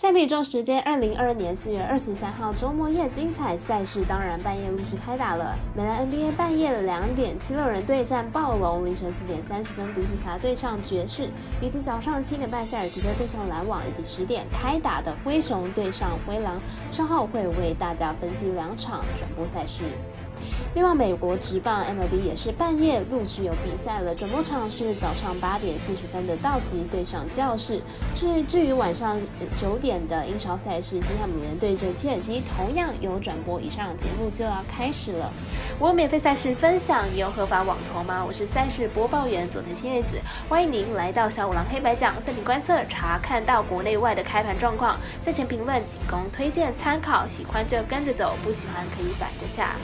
赛比中时间，二零二二年四月二十三号周末夜精彩赛事当然半夜陆续开打了。美兰 NBA 半夜两点七六人对战暴龙，凌晨四点三十分独行侠对上爵士，以及早上七点半塞尔提克对上篮网，以及十点开打的灰熊对上灰狼。稍后会为大家分析两场转播赛事。另外，美国职棒 MLB 也是半夜陆续有比赛了。转播场是早上八点四十分的道奇对上教士。至至于晚上九点的英超赛事，西汉姆联对阵切尔西，同样有转播。以上节目就要开始了。我有免费赛事分享，你有合法网投吗？我是赛事播报员佐藤新叶子，欢迎您来到小五郎黑白讲赛品观测，查看到国内外的开盘状况。赛前评论仅供推荐参考，喜欢就跟着走，不喜欢可以摆着下。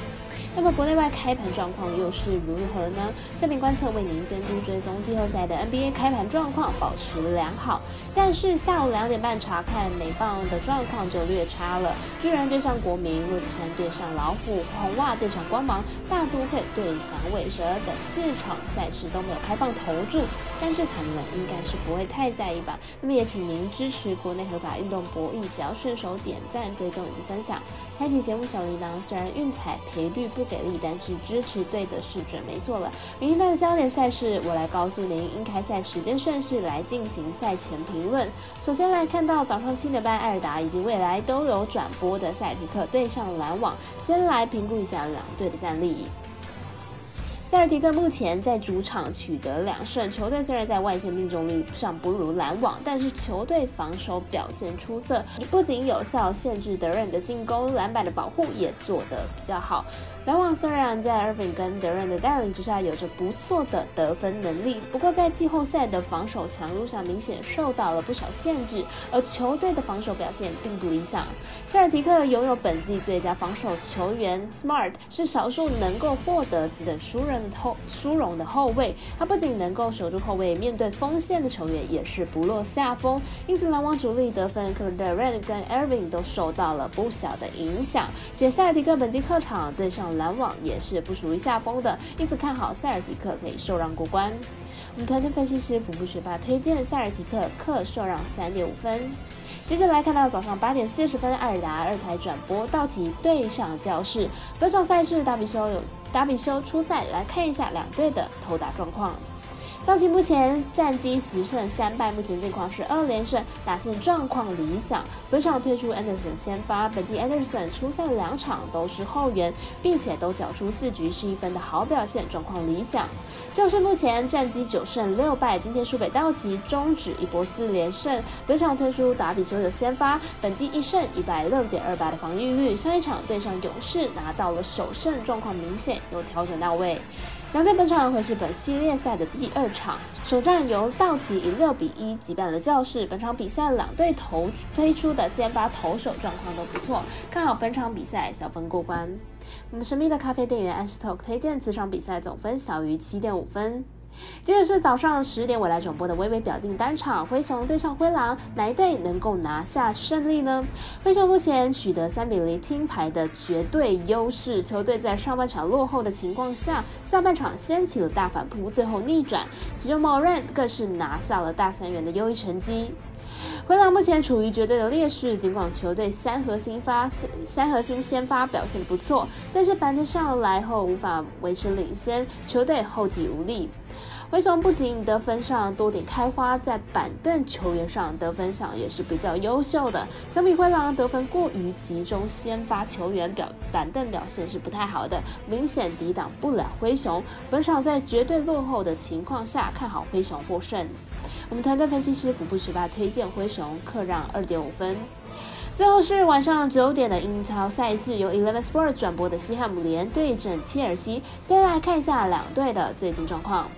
那么国内外开盘状况又是如何呢？赛品观测为您监督追踪季后赛的 NBA 开盘状况，保持良好。但是下午两点半查看美棒的状况就略差了。巨人对上国民，洛基山对上老虎，红袜对上光芒，大都会对响尾蛇等四场赛事都没有开放投注。但这彩们应该是不会太在意吧？那么也请您支持国内合法运动博弈，只要顺手点赞、追踪以及分享，开启节目小铃铛。虽然运彩赔率不。给力，但是支持对的是准没错了。明天的焦点赛事，我来告诉您应开赛时间顺序来进行赛前评论。首先来看到早上七点半，艾尔达以及未来都有转播的赛皮克对上篮网，先来评估一下两队的战力。塞尔提克目前在主场取得两胜，球队虽然在外线命中率上不如篮网，但是球队防守表现出色，不仅有效限制德任的进攻，篮板的保护也做得比较好。篮网虽然在 Irving 跟德任的带领之下有着不错的得分能力，不过在季后赛的防守强度上明显受到了不少限制，而球队的防守表现并不理想。塞尔提克拥有本季最佳防守球员 Smart，是少数能够获得此等殊荣后殊荣的后卫。他不仅能够守住后卫，面对锋线的球员也是不落下风。因此，篮网主力得分 k e v i n 跟 Irving 都受到了不小的影响。且塞尔提克本季客场对上篮网也是不属于下风的，因此看好塞尔提克可以受让过关。我们团队分析师福布学霸推荐塞尔提克客受让三点五分。接着来看到早上八点四十分，爱尔达二台转播道奇对上教室，本场赛事达比修有达比修初赛，来看一下两队的投打状况。道奇目前战绩十胜三败，目前近况是二连胜，打线状况理想。本场推出 Anderson 先发，本季 Anderson 出赛两场都是后援，并且都缴出四局十一分的好表现，状况理想。教士目前战绩九胜六败，今天输给道奇，终止一波四连胜。本场推出达比修有先发，本季一胜一败六点二八的防御率，上一场对上勇士拿到了首胜，状况明显有调整到位。两队本场会是本系列赛的第二场，首战由道奇以六比一击败了教室。本场比赛两队投推出的先发投手状况都不错，看好本场比赛小分过关。我们神秘的咖啡店员 Ash Talk 推荐此场比赛总分小于七点五分。接着是早上十点我来转播的微微表定单场，灰熊对上灰狼，哪一队能够拿下胜利呢？灰熊目前取得三比零听牌的绝对优势，球队在上半场落后的情况下，下半场掀起了大反扑，最后逆转，其中莫兰更是拿下了大三元的优异成绩。灰狼目前处于绝对的劣势，尽管球队三核心发三核心先发表现不错，但是板凳上来后无法维持领先，球队后继无力。灰熊不仅得分上多点开花，在板凳球员上得分上也是比较优秀的。相比灰狼得分过于集中，先发球员表板凳表现是不太好的，明显抵挡不了灰熊。本场在绝对落后的情况下，看好灰熊获胜。我们团队分析师福布十八推荐灰熊客让二点五分。最后是晚上九点的英超赛事，由 Eleven Sport 转播的西汉姆联对阵切尔西。先来看一下两队的最近状况。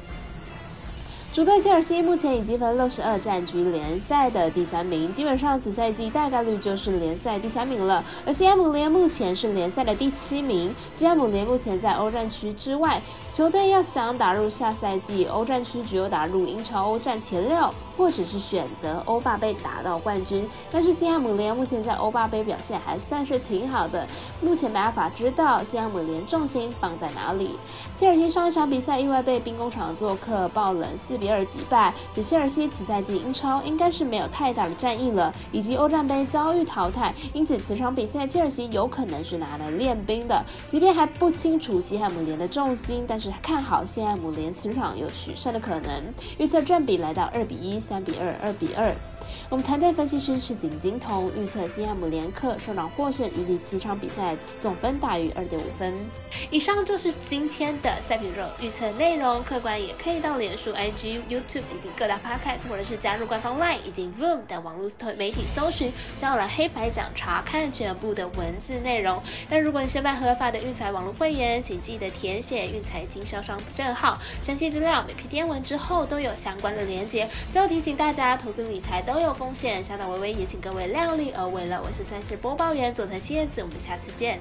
主队切尔西目前已积分六十二，战，局联赛的第三名，基本上此赛季大概率就是联赛第三名了。而西汉姆联目前是联赛的第七名，西汉姆联目前在欧战区之外，球队要想打入下赛季欧战区，只有打入英超欧战前六。或者是选择欧霸杯打到冠军。但是西汉姆联目前在欧霸杯表现还算是挺好的，目前没办法知道西汉姆联重心放在哪里。切尔西上一场比赛意外被兵工厂做客爆冷四比二击败，且切尔西此赛季英超应该是没有太大的战役了，以及欧战杯遭遇淘汰，因此此场比赛切尔西有可能是拿来练兵的。即便还不清楚西汉姆联的重心，但是看好西汉姆联此场有取胜的可能，预测占比来到二比一、三比二、二比二。我们团队分析师是景金童，预测西汉姆联客受场获胜，以及七场比赛总分大于二点五分。以上就是今天的赛评热预测内容，客观也可以到脸书、IG、YouTube 以及各大 Podcast，或者是加入官方 LINE 以及 Voom 等网络媒体搜寻，加了黑白奖查看全部的文字内容。但如果你是办合法的运财网络会员，请记得填写运财经销商证号，详细资料每篇电文之后都有相关的连接。最后提醒大家，投资理财都所有风险，小岛微微也请各位量力而为了。我是赛事播报员佐藤蝎子，我们下次见。